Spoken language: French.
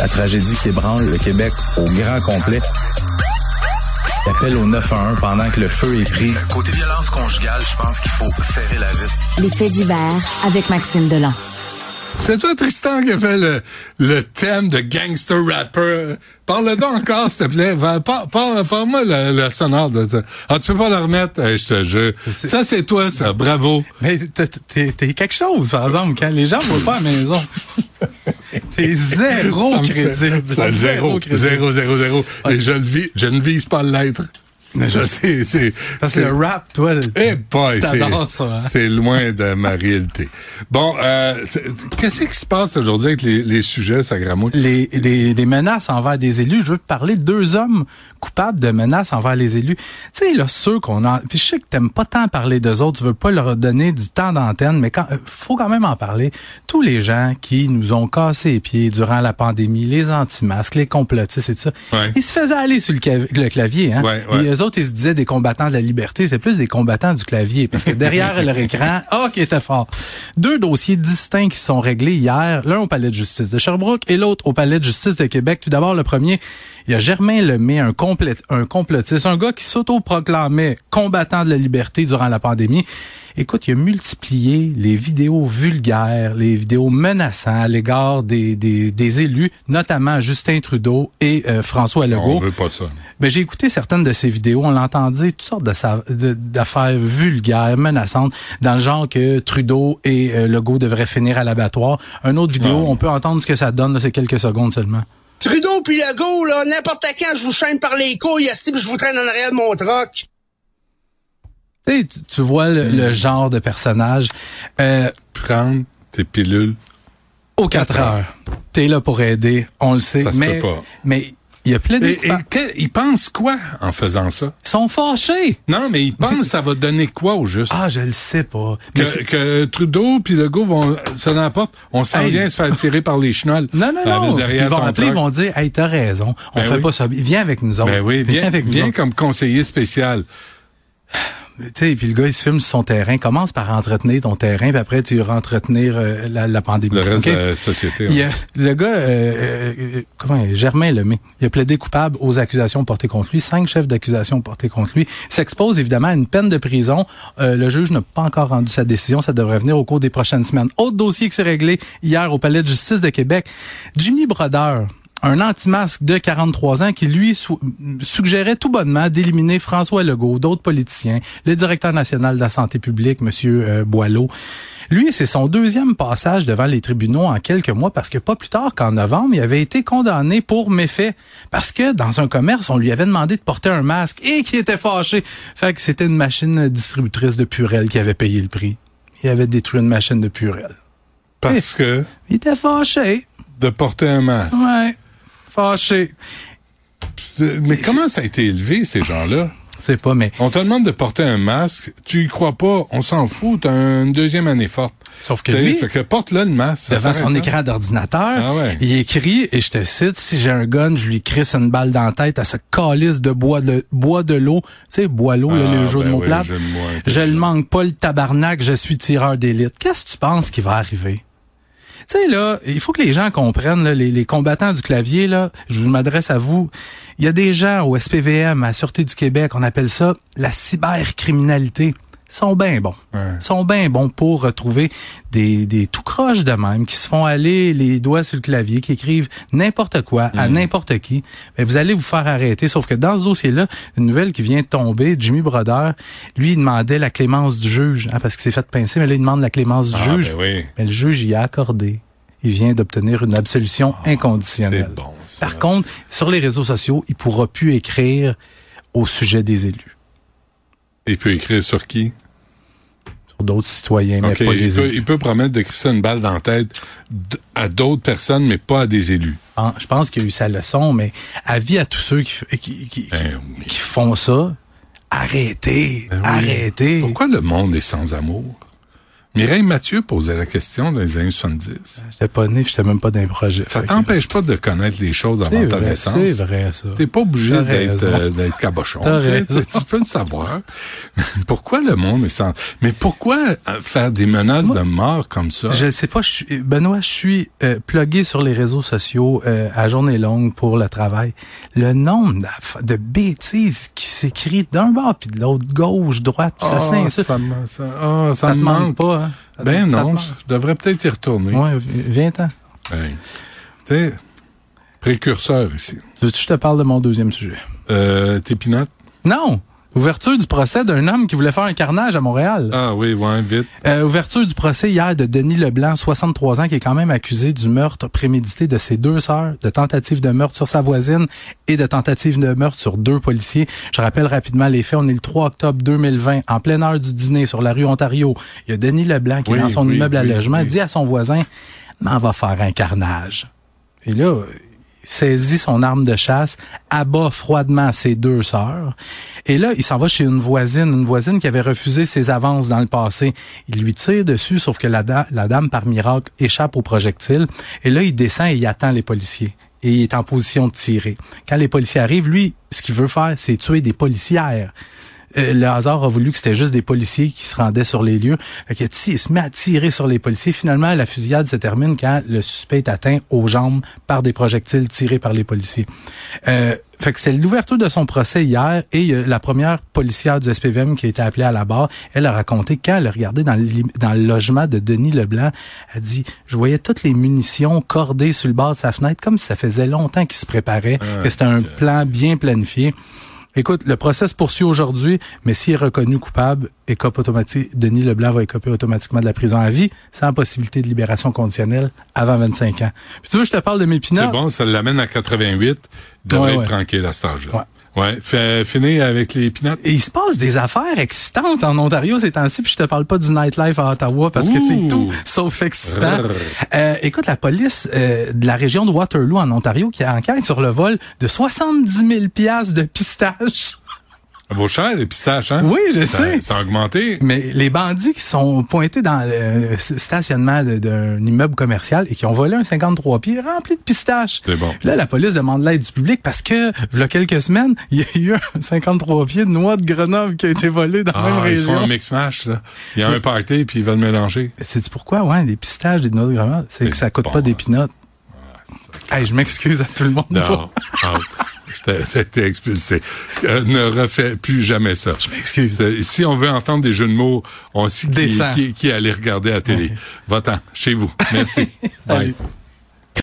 la tragédie qui ébranle le Québec au grand complet. Il appelle au 911 pendant que le feu est pris. Côté violence conjugale, je pense qu'il faut serrer la vis. Les faits divers avec Maxime Delan. C'est toi, Tristan, qui a fait le, le thème de gangster rapper. Parle-le encore, s'il te plaît. Parle-moi le, le, sonore de ça. Ah, tu peux pas le remettre? je te jure. Ça, c'est toi, ça. Bravo. Mais t'es quelque chose, par exemple, quand les gens voient pas à la maison. T'es zéro crédible. Zéro, zéro, zéro, zéro. Et je, ne vise pas l'être. Je sais, c'est. Que le rap, toi, eh boy, ça. Hein? C'est loin de ma réalité. Bon, euh, qu'est-ce qui se passe aujourd'hui avec les, les sujets, Sagramou? Les, les, les, menaces envers des élus. Je veux parler de deux hommes coupables de menaces envers les élus. Tu sais, là, ceux qu'on a. Puis je sais que t'aimes pas tant parler d'eux autres, tu veux pas leur donner du temps d'antenne, mais quand, euh, faut quand même en parler. Tous les gens qui nous ont cassé les pieds durant la pandémie, les anti-masques, les complotistes et tout ça, ils se faisaient aller sur le, clavier, hein? Autres, ils se disaient des combattants de la liberté, c'est plus des combattants du clavier, parce que derrière leur écran, oh, qui était fort. Deux dossiers distincts qui sont réglés hier, l'un au palais de justice de Sherbrooke et l'autre au palais de justice de Québec. Tout d'abord, le premier, il y a Germain Lemay, un, complet, un complotiste, un gars qui s'auto-proclamait combattant de la liberté durant la pandémie. Écoute, il a multiplié les vidéos vulgaires, les vidéos menaçantes à l'égard des, des, des, élus, notamment Justin Trudeau et euh, François Legault. On veut pas ça. Ben, j'ai écouté certaines de ces vidéos. On l'entendait toutes sortes d'affaires vulgaires, menaçantes, dans le genre que Trudeau et euh, Legault devraient finir à l'abattoir. Un autre vidéo, on peut entendre ce que ça donne, c'est quelques secondes seulement. Trudeau puis Legault, là, n'importe quand, je vous chaîne par les couilles, je vous traîne en arrière de mon troc. Tu, tu vois le, genre de personnage. Euh, Prendre tes pilules. Aux 4 heures. T'es là pour aider, on le sait. Ça mais, se peut pas. Mais il y a plein de... Et, ils pensent quoi en faisant ça? Ils sont fâchés. Non, mais ils pensent ça va donner quoi au juste? Ah, je le sais pas. Que, que Trudeau puis Legault vont, ça n'importe, on s'en vient se faire tirer par les chenolles. Non, non, non. Derrière ils vont appeler, ils vont dire, hey, t'as raison. On Ben fait oui. pas ça. Viens avec nous autres. Ben oui, viens, avec nous viens comme conseiller spécial. Tu sais, puis le gars, il se filme sur son terrain. Commence par entretenir ton terrain, puis après, tu iras entretenir euh, la, la pandémie. Le reste de la société. Il ouais. a- le gars, euh, euh, comment, Germain Lemay, il a plaidé coupable aux accusations portées contre lui. Cinq chefs d'accusation portés contre lui. Il s'expose évidemment à une peine de prison. Euh, le juge n'a pas encore rendu sa décision. Ça devrait venir au cours des prochaines semaines. Autre dossier qui s'est réglé hier au Palais de justice de Québec. Jimmy Brodeur, un anti-masque de 43 ans qui, lui, sou- suggérait tout bonnement d'éliminer François Legault, d'autres politiciens, le directeur national de la santé publique, Monsieur euh, Boileau. Lui, c'est son deuxième passage devant les tribunaux en quelques mois parce que pas plus tard qu'en novembre, il avait été condamné pour méfait parce que dans un commerce, on lui avait demandé de porter un masque et qui était fâché. Fait que c'était une machine distributrice de Purel qui avait payé le prix. Il avait détruit une machine de Purel. Parce que Il était fâché. de porter un masque. Ouais. Fâché. Mais comment ça a été élevé, ces gens-là? C'est pas, mais On te demande de porter un masque, tu y crois pas, on s'en fout, t'as une deuxième année forte. Sauf que lui, fait que porte-le le masque. devant son là. écran d'ordinateur, Ah ouais. il écrit, et je te cite, si j'ai un gun, je lui crisse une balle dans la tête à ce calice de bois de, bois de l'eau. Tu sais, bois l'eau, là, Ah, le jeu de ben oui, plates. jeu de mots Je le intelligent. manque pas le tabarnak, je suis tireur d'élite. Qu'est-ce que tu penses qui va arriver? Tu sais, là, il faut que les gens comprennent, là, les, les combattants du clavier, là, je m'adresse à vous. Il y a des gens au SPVM, à la Sûreté du Québec, on appelle ça la cybercriminalité. Sont bien bons. Ils sont bien bons pour retrouver des, des tout croches de même qui se font aller les doigts sur le clavier, qui écrivent n'importe quoi à n'importe qui. Mais vous allez vous faire arrêter. Sauf que dans ce dossier-là, une nouvelle qui vient de tomber, Jimmy Brodeur, lui, il demandait la clémence du juge, hein, parce qu'il s'est fait pincer, mais là, il demande la clémence du Ah, juge. ben oui. Mais le juge y a accordé. Il vient d'obtenir une absolution inconditionnelle. C'est bon, ça. Par contre, sur les réseaux sociaux, il pourra plus écrire au sujet des élus. Il peut écrire sur qui? Sur d'autres citoyens, mais pas il, les peut, élus. il peut promettre de crisser une balle dans la tête à d'autres personnes, mais pas à des élus. Ah, Je pense qu'il a eu sa leçon, mais avis à tous ceux qui, f- qui, qui, Ben oui. qui font ça, arrêtez, Ben oui. arrêtez. Pourquoi le monde est sans amour? Mireille Mathieu posait la question dans les années 70. J'étais pas né, j'étais même pas dans les projets. Ça t'empêche pas de connaître les choses avant ta vrai, naissance. c'est vrai, ça. T'es pas obligé d'être euh, cabochon. Tu peux le savoir. pourquoi le monde est sans... Mais pourquoi euh, faire des menaces de mort comme ça? Je sais pas, je suis, Benoît, je suis euh, plugué sur les réseaux sociaux euh, à journée longue pour le travail. Le nombre de bêtises qui s'écrit d'un bord puis de l'autre, gauche, droite, puis ça Ah, ça, ça, ah, ça Ça te me manque manque. Pas, hein? Ça Ben te non, je devrais peut-être y retourner. Vi- viens-t'en. Hey. Tu sais, précurseur ici. Veux-tu que je te parle de mon deuxième sujet? Euh, tes pinottes? Non! Ouverture du procès d'un homme qui voulait faire un carnage à Montréal. Ah oui, ouais, vite. Euh, ouverture du procès hier de Denis Leblanc, 63 ans, qui est quand même accusé du meurtre prémédité de ses deux sœurs, de tentative de meurtre sur sa voisine et de tentative de meurtre sur deux policiers. Je rappelle rapidement les faits. On est le 3 octobre 2020, en pleine heure du dîner sur la rue Ontario. Il y a Denis Leblanc qui Oui, est dans son oui, immeuble à logement, dit à son voisin, m'en va faire un carnage. Et là, saisit son arme de chasse, abat froidement ses deux sœurs. Et là, il s'en va chez une voisine, une voisine qui avait refusé ses avances dans le passé. Il lui tire dessus, sauf que la, da- la dame, par miracle, échappe au projectile. Et là, il descend et il attend les policiers. Et il est en position de tirer. Quand les policiers arrivent, lui, ce qu'il veut faire, c'est tuer des policières. Euh, le hasard a voulu que c'était juste des policiers qui se rendaient sur les lieux. Fait que, il se met à tirer sur les policiers. Finalement, la fusillade se termine quand le suspect est atteint aux jambes par des projectiles tirés par les policiers. Euh, fait que c'était l'ouverture de son procès hier et a la première policière du SPVM qui a été appelée à la barre, elle a raconté quand elle a regardé dans le, lim- dans le logement de Denis Leblanc, elle dit, je voyais toutes les munitions cordées sur le bord de sa fenêtre comme si ça faisait longtemps qu'il se préparait, que c'était un plan bien planifié. Écoute, le procès se poursuit aujourd'hui, mais s'il est reconnu coupable, écope automatique, Denis Leblanc va écoper automatiquement de la prison à vie, sans possibilité de libération conditionnelle avant 25 ans. Puis tu veux, que je te parle de mes C'est bon, ça l'amène à 88. Il devrait Ouais, être ouais. tranquille à cet âge-là. Ouais. Ouais. Fait, finir avec les pinottes. Et il se passe des affaires excitantes en Ontario ces temps-ci, puis je te parle pas du nightlife à Ottawa parce que c'est tout sauf excitant. Euh, écoute, la police euh, de la région de Waterloo en Ontario qui enquête sur le vol de 70 000 piastres de pistaches. Vos chers, les pistaches, hein? Oui, je Ça- sais. Ça a augmenté. Mais les bandits qui sont pointés dans le stationnement de- d'un immeuble commercial et qui ont volé un 53 pieds rempli de pistaches. C'est bon. Là, la police demande l'aide du public parce que, il y a quelques semaines, il y a eu un 53 pieds de noix de Grenoble qui a été volé dans la même Ah, ils font région. un mix match là. Il y a un party puis ils veulent mélanger. Sais-tu pourquoi? Ouais, des pistaches, des noix de Grenoble, c'est C'est que ça coûte bon, pas des hein. pinottes. Hey, je m'excuse à tout le monde. Non, été expulsé. Euh, ne refais plus jamais ça. Je m'excuse. Si on veut entendre des jeux de mots, on sait qui, qui, qui aller regarder à la télé. Va-t'en, chez vous. Merci. Bye.